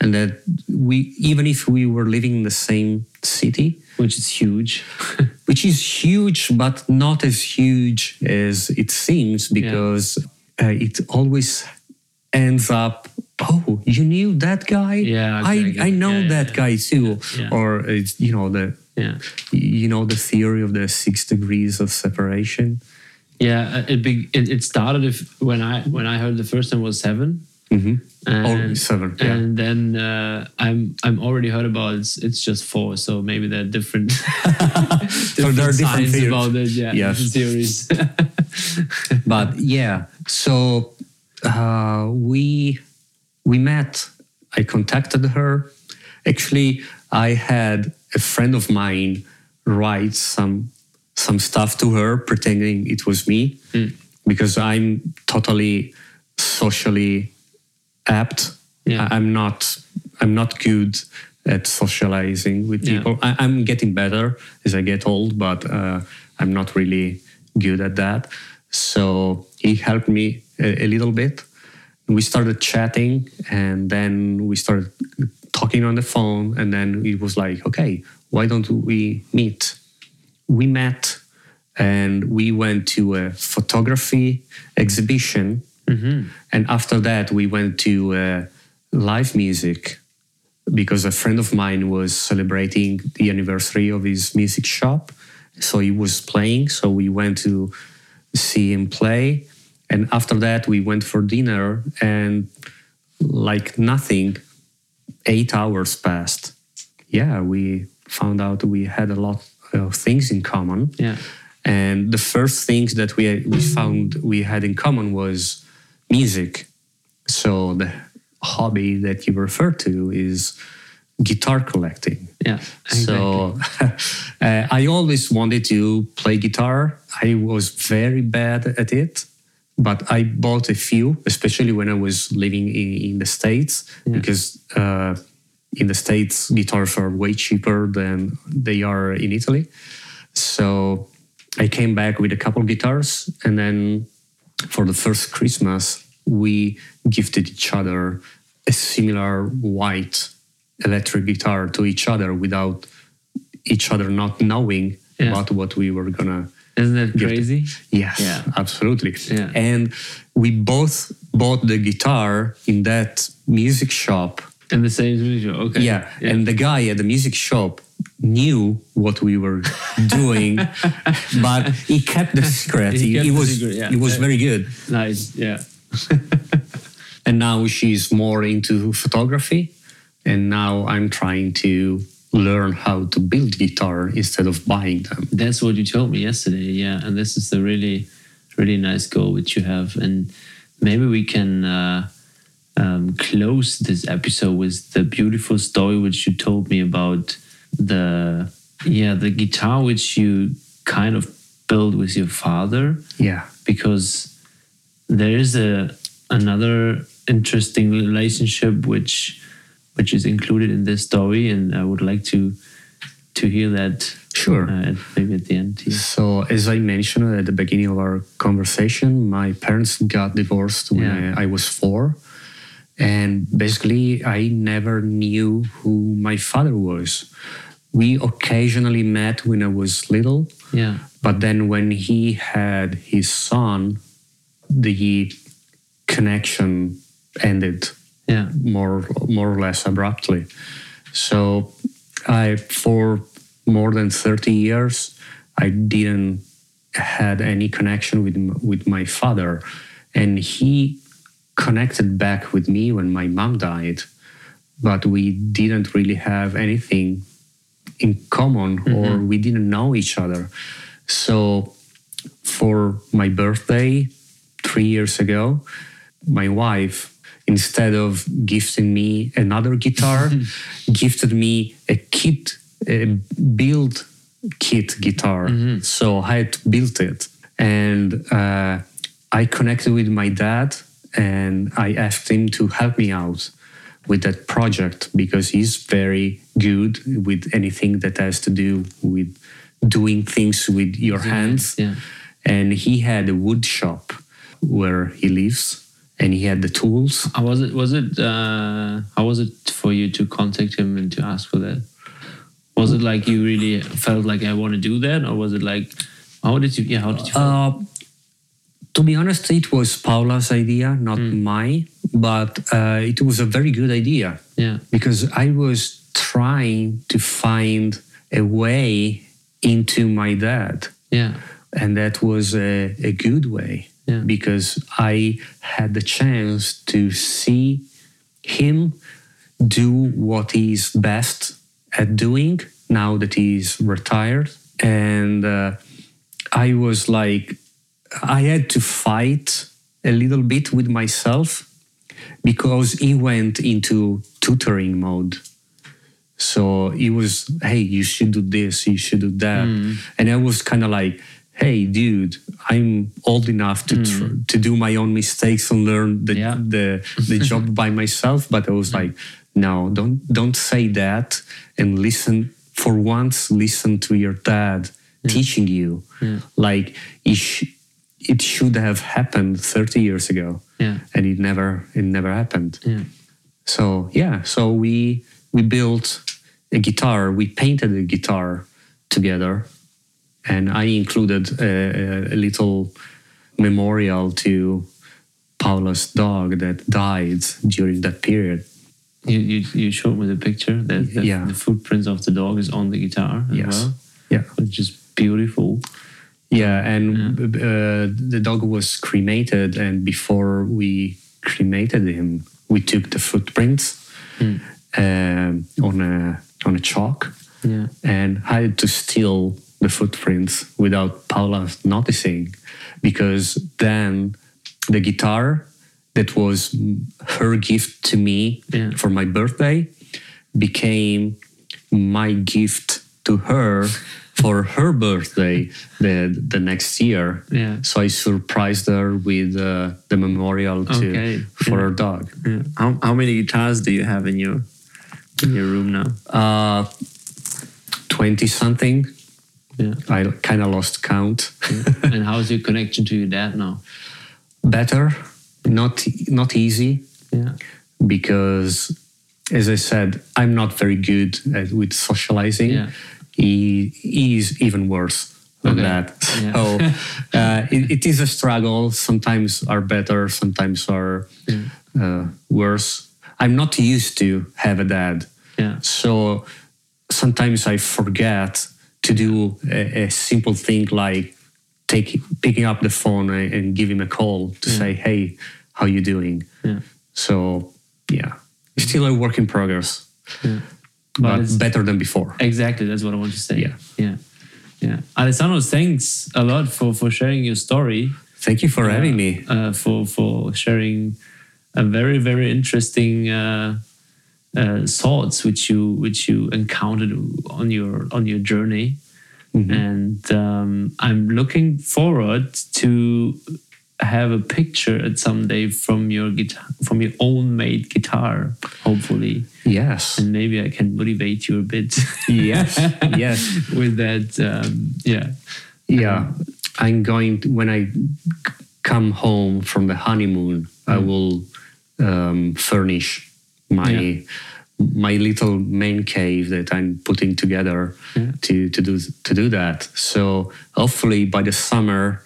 and that we even if we were living in the same city Which is huge. which is huge but not as huge as it seems because uh, it always ends up oh you knew that guy Yeah, i exactly. i know Yeah, that yeah, guy too yeah. or it's you know the yeah. you know the theory of the six degrees of separation Yeah. It, big, it, it started if when I when I heard the first time was seven. Mhm. And, Oh, seven, yeah. And then uh, I'm I'm already heard about it's it's just four, so maybe there are different, So there are different theories. about it. Yeah, Yes. different theories. but yeah so uh, we we met. I contacted her. Actually i had a friend of mine write some some stuff to her pretending it was me because i'm totally socially apt. Yeah. I'm not i'm not good at socializing with Yeah. people. I, i'm getting better as i get old but uh, i'm not really good at that. So he helped me a, a little bit. We started chatting and then we started talking on the phone and then it was like okay why don't we meet? We met and we went to a photography exhibition. And after that we went to uh, live music because a friend of mine was celebrating the anniversary of his music shop so he was playing so we went to see him play. And after that we went for dinner and like nothing eight hours passed. Yeah we found out we had a lot of things in common. Yeah, and the first things that we we found we had in common was music. So the hobby that you refer to is guitar collecting. yeah. So uh, I always wanted to play guitar. I was very bad at it, but I bought a few, especially when I was living in, in the States, because uh, in the States, guitars are way cheaper than they are in Italy. So I came back with a couple guitars, and then for the first Christmas, we gifted each other a similar white electric guitar to each other without each other not knowing Yeah. about what we were gonna Isn't that Give it- crazy? Yes, Yeah. absolutely. Yeah. And we both bought the guitar in that music shop. In the same studio. Okay. Yeah. And the guy at the music shop knew what we were doing, but he kept the secret. He He, kept he the was secret, yeah. he was very good. nice. Yeah. And now she's more into photography. And now I'm trying to learn how to build guitar instead of buying them. That's what you told me yesterday. Yeah, and this is the really, really nice goal which you have, and maybe we can uh, um, close this episode with the beautiful story which you told me about the yeah the guitar which you kind of built with your father Yeah. because there is a another interesting relationship which which is included in this story and I would like to to hear that Sure. uh, maybe at the end here. So, as I mentioned at the beginning of our conversation, my parents got divorced when Yeah. I, I was four. And basically, I never knew who my father was. We occasionally met when I was little, Yeah. but then when he had his son, the connection ended Yeah. more more or less abruptly. So I for more than 30 years I didn't had any connection with with my father and he connected back with me when my mom died but we didn't really have anything in common or mm-hmm. we didn't know each other. So for my birthday 3 years ago my wife instead of gifting me another guitar gifted me a kit a build kit guitar. So i had to build it. And uh, i connected with my dad and i asked him to help me out with that project because he's very good with anything that has to do with doing things with your hands. Yeah. and he had a wood shop where he lives and he had the tools How was it? Was it? Uh, how was it for you to contact him and to ask for that? Was it like you really felt like I want to do that, or was it like, how did you? Yeah, how did you? Uh, to be honest it was paula's idea not mine but uh, it was a very good idea yeah. because i was trying to find a way into my dad Yeah. and that was a, a good way Yeah. because I had the chance to see him do what he's best at doing now that he's retired. And uh, I was like, I had to fight a little bit with myself because he went into tutoring mode. So he was, hey, you should do this, you should do that. And I was kind of like, hey, dude, I'm old enough to tr- hmm. to do my own mistakes and learn the Yeah. the, the job by myself. But I was hmm. like, no, don't don't say that and listen for once. Listen to your dad teaching you, like it, sh- it should have happened 30 years ago, Yeah. and it never it never happened. Yeah. So yeah, so we we built a guitar. We painted a guitar together, and I included a, a- little memorial to Paula's dog that died during that period. You, you, you showed me the picture that the, Yeah. the footprints of the dog is on the guitar as Yes. well, Yeah, which is beautiful. yeah, and uh, the dog was cremated, and before we cremated him, we took the footprints um, on a on a chalk. Yeah. and I had to steal the footprints without Paula noticing because then the guitar that was her gift to me Yeah. for my birthday became my gift to her for her birthday the the next year. Yeah. So I surprised her with uh, the memorial to Okay. for Yeah. her dog. Yeah. How, how many guitars do you have in your in your room now? Uh, Twenty something. Yeah. I kind of lost count. and how's your connection to your dad now? Better, not not easy Yeah. because, as I said, I'm not very good at, with socializing. Yeah. He, he is even worse than Okay. that. Yeah. So uh, it, it is a struggle. Sometimes are better, sometimes are uh, worse. I'm not used to have a dad. Yeah. So sometimes I forget to do a, a simple thing like take, picking up the phone and, give him a call to say, "Hey, how you doing?" Yeah. So yeah, still a work in progress, But but better than before. Exactly, that's what I want to say. Yeah. yeah, yeah. Alessandro, thanks a lot for for sharing your story. Thank you for having me. Uh, for for sharing a very very interesting uh, uh, thoughts which you which you encountered on your on your journey, and um, I'm looking forward to have a picture at someday from your guitar from your own made guitar, hopefully, Yes, and maybe I can motivate you a bit. yes, yes. with that um, yeah Yeah, I'm going to, when i come home from the honeymoon. I will um, furnish my Yeah. my little main cave that I'm putting together Yeah. to to do to do that. So hopefully by the summer,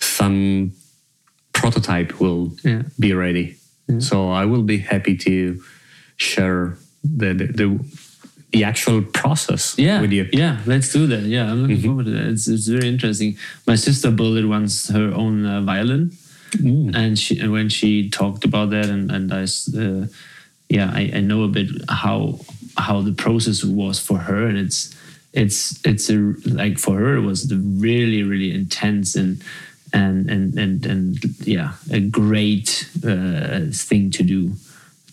some prototype will Yeah. be ready. So I will be happy to share the the, the, the actual process yeah with you. yeah let's do that yeah i'm looking forward to that it's, it's very interesting my sister built once her own uh, violin and she and when she talked about that and and i uh, yeah I, I know a bit how how the process was for her and it's it's it's a like for her it was the really really intense and and and and, and yeah a great uh, thing to do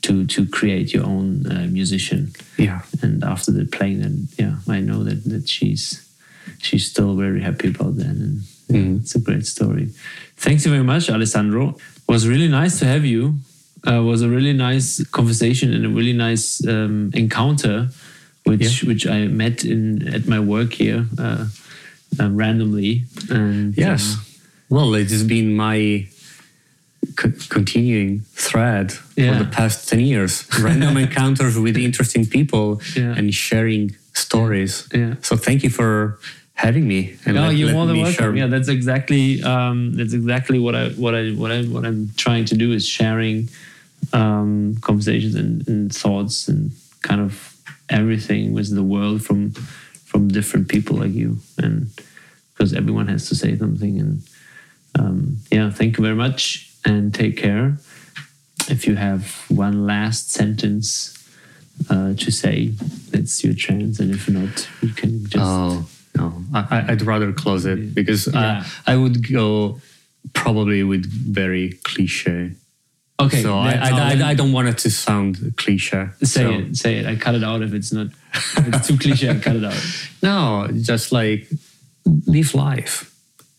to to create your own uh, musician. Yeah. and after the playing then yeah i know that that she's she's still very happy about that and yeah, it's a great story. Thanks you very much alessandro. It was really nice to have you uh, was a really nice conversation and a really nice um, encounter which which i met in at my work here uh, um, randomly and Yes. um, well, it has been my co- continuing thread Yeah. for the past 10 years. Random encounters with interesting people Yeah. and sharing stories. Yeah. So thank you for having me. And No, let- you're let more than me welcome. share- Yeah, that's exactly um, that's exactly what I what I what I what I'm trying to do is sharing um, conversations and, and thoughts and kind of everything with the world from from different people like you and because everyone has to say something and um, yeah, thank you very much and take care. If you have one last sentence uh, to say, it's your chance. And if not, you can just. Oh, no. I, I'd rather close it because Yeah. I, I would go probably with very cliche. Okay, so I, I. I, I don't want it to sound cliche. say so- it. Say it. I cut it out if it's not. If it's too cliche. I cut it out. No, just like live life.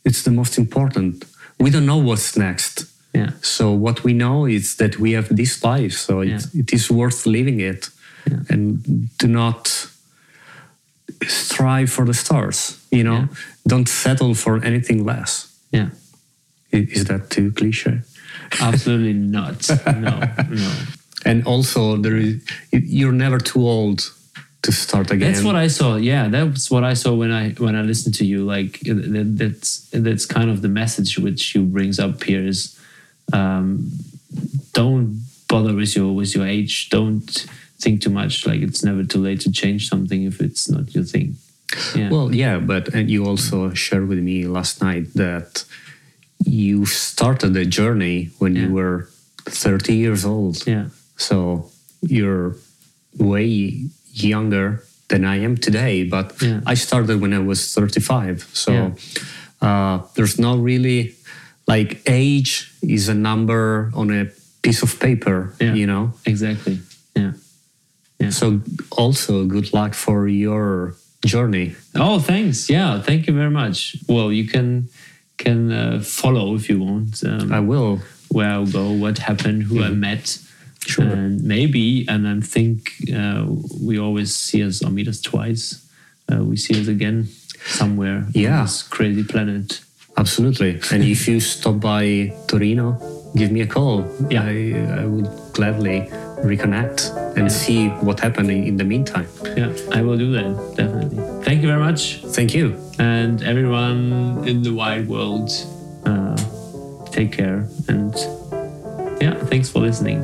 It's the most important. We don't know what's next. Yeah. So what we know is that we have this life, so it, Yeah. it is worth living it, Yeah. and do not strive for the stars. You know, Yeah. don't settle for anything less. Yeah. Is that too cliche? Absolutely not. No. No. And also, there is you're never too old to start again. That's what I saw. Yeah, that's what I saw when I when I listened to you. Like that's that's kind of the message which you brings up here is, um, don't bother with your with your age. Don't think too much. Like it's never too late to change something if it's not your thing. Yeah. Well, yeah, but and you also shared with me last night that you started the journey when Yeah. you were 30 years old. yeah. So you're way younger than I am today, but Yeah. I started when I was 35. So uh, there's not really like age is a number on a piece of paper, Yeah. you know? Exactly. Yeah. Yeah. So also good luck for your journey. Oh, thanks. Yeah, thank you very much. Well, you can can uh, follow if you want. Um, I will. where I go, what happened, who I met, Mm-hmm. Sure. and maybe, and I think uh, we always see us or meet us twice. Uh, we see us again somewhere Yeah. on this crazy planet. Absolutely. And if you stop by Torino, give me a call. Yeah. I, I would gladly reconnect and see what happened in, in the meantime. Yeah, I will do that definitely. Thank you very much, Thank you. and everyone in the wide world. Uh, take care, and yeah, thanks for listening.